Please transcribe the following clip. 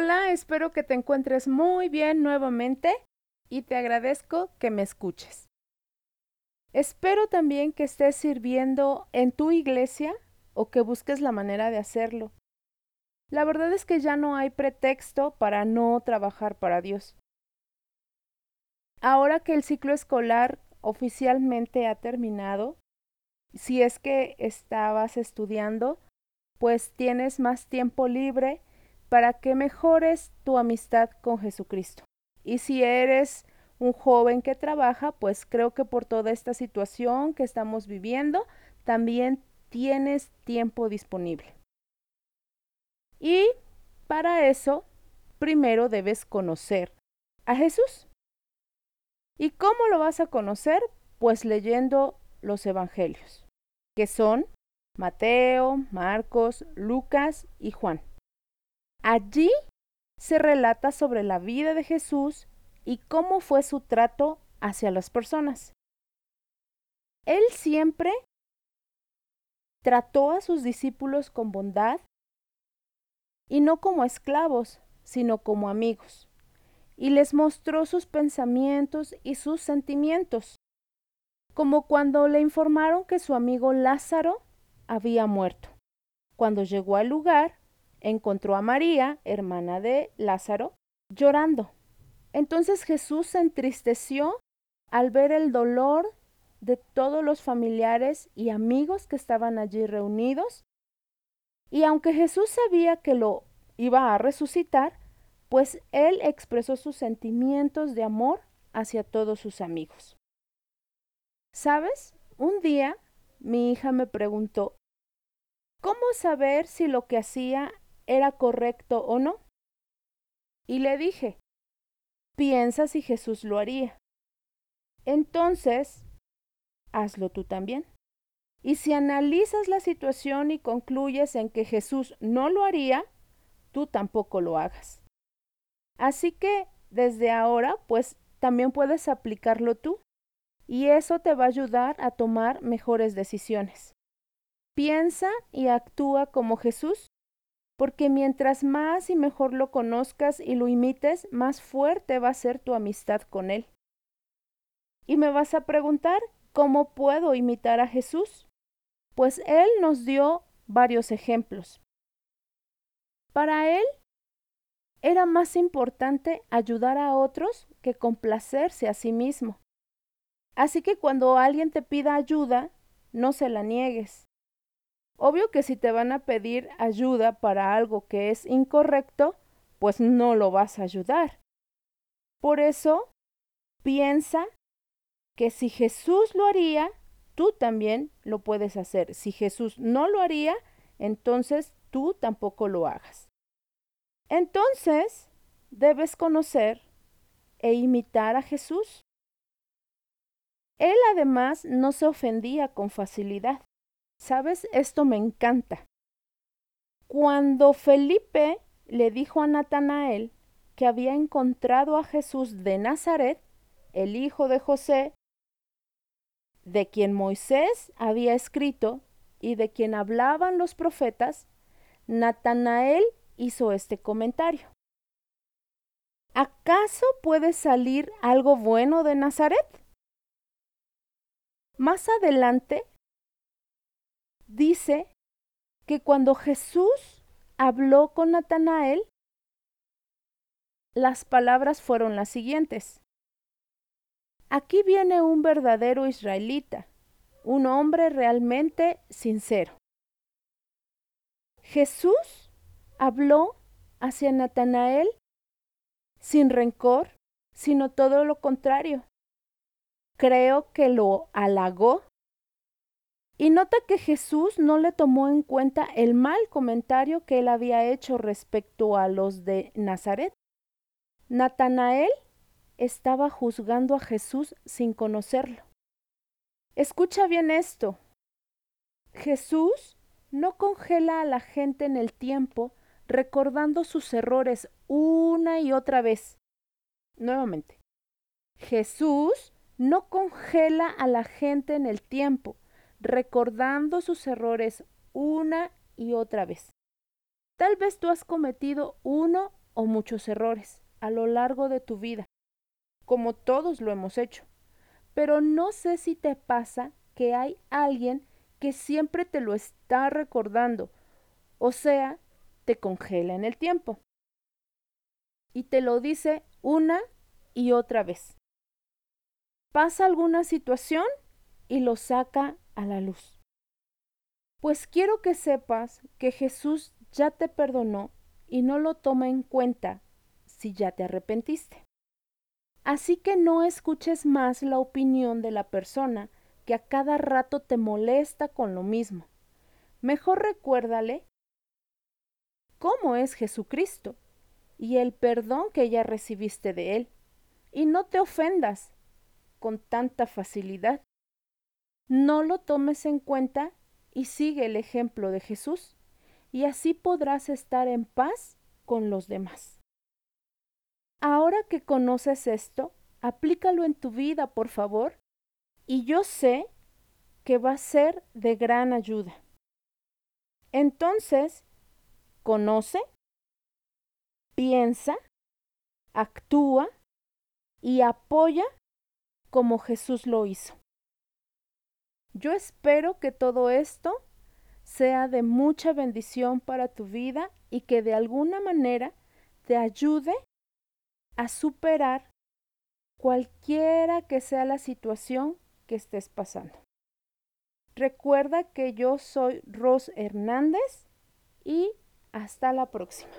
Hola, espero que te encuentres muy bien nuevamente y te agradezco que me escuches. Espero también que estés sirviendo en tu iglesia o que busques la manera de hacerlo. La verdad es que ya no hay pretexto para no trabajar para Dios. Ahora que el ciclo escolar oficialmente ha terminado, si es que estabas estudiando, pues tienes más tiempo libre para que mejores tu amistad con Jesucristo. Y si eres un joven que trabaja, pues creo que por toda esta situación que estamos viviendo, también tienes tiempo disponible. Y para eso, primero debes conocer a Jesús. ¿Y cómo lo vas a conocer? Pues leyendo los evangelios, que son Mateo, Marcos, Lucas y Juan. Allí se relata sobre la vida de Jesús y cómo fue su trato hacia las personas. Él siempre trató a sus discípulos con bondad y no como esclavos, sino como amigos, y les mostró sus pensamientos y sus sentimientos, como cuando le informaron que su amigo Lázaro había muerto. Cuando llegó al lugar, encontró a María, hermana de Lázaro, llorando. Entonces Jesús se entristeció al ver el dolor de todos los familiares y amigos que estaban allí reunidos. Y aunque Jesús sabía que lo iba a resucitar, pues él expresó sus sentimientos de amor hacia todos sus amigos. ¿Sabes? Un día mi hija me preguntó, ¿cómo saber si lo que hacía era correcto o no? Y le dije, piensa si Jesús lo haría. Entonces, hazlo tú también. Y si analizas la situación y concluyes en que Jesús no lo haría, tú tampoco lo hagas. Así que desde ahora, pues también puedes aplicarlo tú. Y eso te va a ayudar a tomar mejores decisiones. Piensa y actúa como Jesús porque mientras más y mejor lo conozcas y lo imites, más fuerte va a ser tu amistad con Él. Y me vas a preguntar, ¿cómo puedo imitar a Jesús? Pues Él nos dio varios ejemplos. Para Él era más importante ayudar a otros que complacerse a sí mismo. Así que cuando alguien te pida ayuda, no se la niegues. Obvio que si te van a pedir ayuda para algo que es incorrecto, pues no lo vas a ayudar. Por eso, piensa que si Jesús lo haría, tú también lo puedes hacer. Si Jesús no lo haría, entonces tú tampoco lo hagas. Entonces, debes conocer e imitar a Jesús. Él además no se ofendía con facilidad. ¿Sabes? Esto me encanta. Cuando Felipe le dijo a Natanael que había encontrado a Jesús de Nazaret, el hijo de José, de quien Moisés había escrito y de quien hablaban los profetas, Natanael hizo este comentario. ¿Acaso puede salir algo bueno de Nazaret? Más adelante, dice que cuando Jesús habló con Natanael, las palabras fueron las siguientes. Aquí viene un verdadero israelita, un hombre realmente sincero. Jesús habló hacia Natanael sin rencor, sino todo lo contrario. Creo que lo halagó y nota que Jesús no le tomó en cuenta el mal comentario que él había hecho respecto a los de Nazaret. Natanael estaba juzgando a Jesús sin conocerlo. Escucha bien esto. Jesús no congela a la gente en el tiempo recordando sus errores una y otra vez. Nuevamente. Jesús no congela a la gente en el tiempo recordando sus errores una y otra vez. Tal vez tú has cometido uno o muchos errores a lo largo de tu vida, como todos lo hemos hecho. Pero no sé si te pasa que hay alguien que siempre te lo está recordando, o sea, te congela en el tiempo. Y te lo dice una y otra vez. Pasa alguna situación y lo saca la luz. Pues quiero que sepas que Jesús ya te perdonó y no lo toma en cuenta si ya te arrepentiste. Así que no escuches más la opinión de la persona que a cada rato te molesta con lo mismo. Mejor recuérdale cómo es Jesucristo y el perdón que ya recibiste de Él. Y no te ofendas con tanta facilidad. No lo tomes en cuenta y sigue el ejemplo de Jesús, y así podrás estar en paz con los demás. Ahora que conoces esto, aplícalo en tu vida, por favor, y yo sé que va a ser de gran ayuda. Entonces, conoce, piensa, actúa y apoya como Jesús lo hizo. Yo espero que todo esto sea de mucha bendición para tu vida y que de alguna manera te ayude a superar cualquiera que sea la situación que estés pasando. Recuerda que yo soy Ros Hernández y hasta la próxima.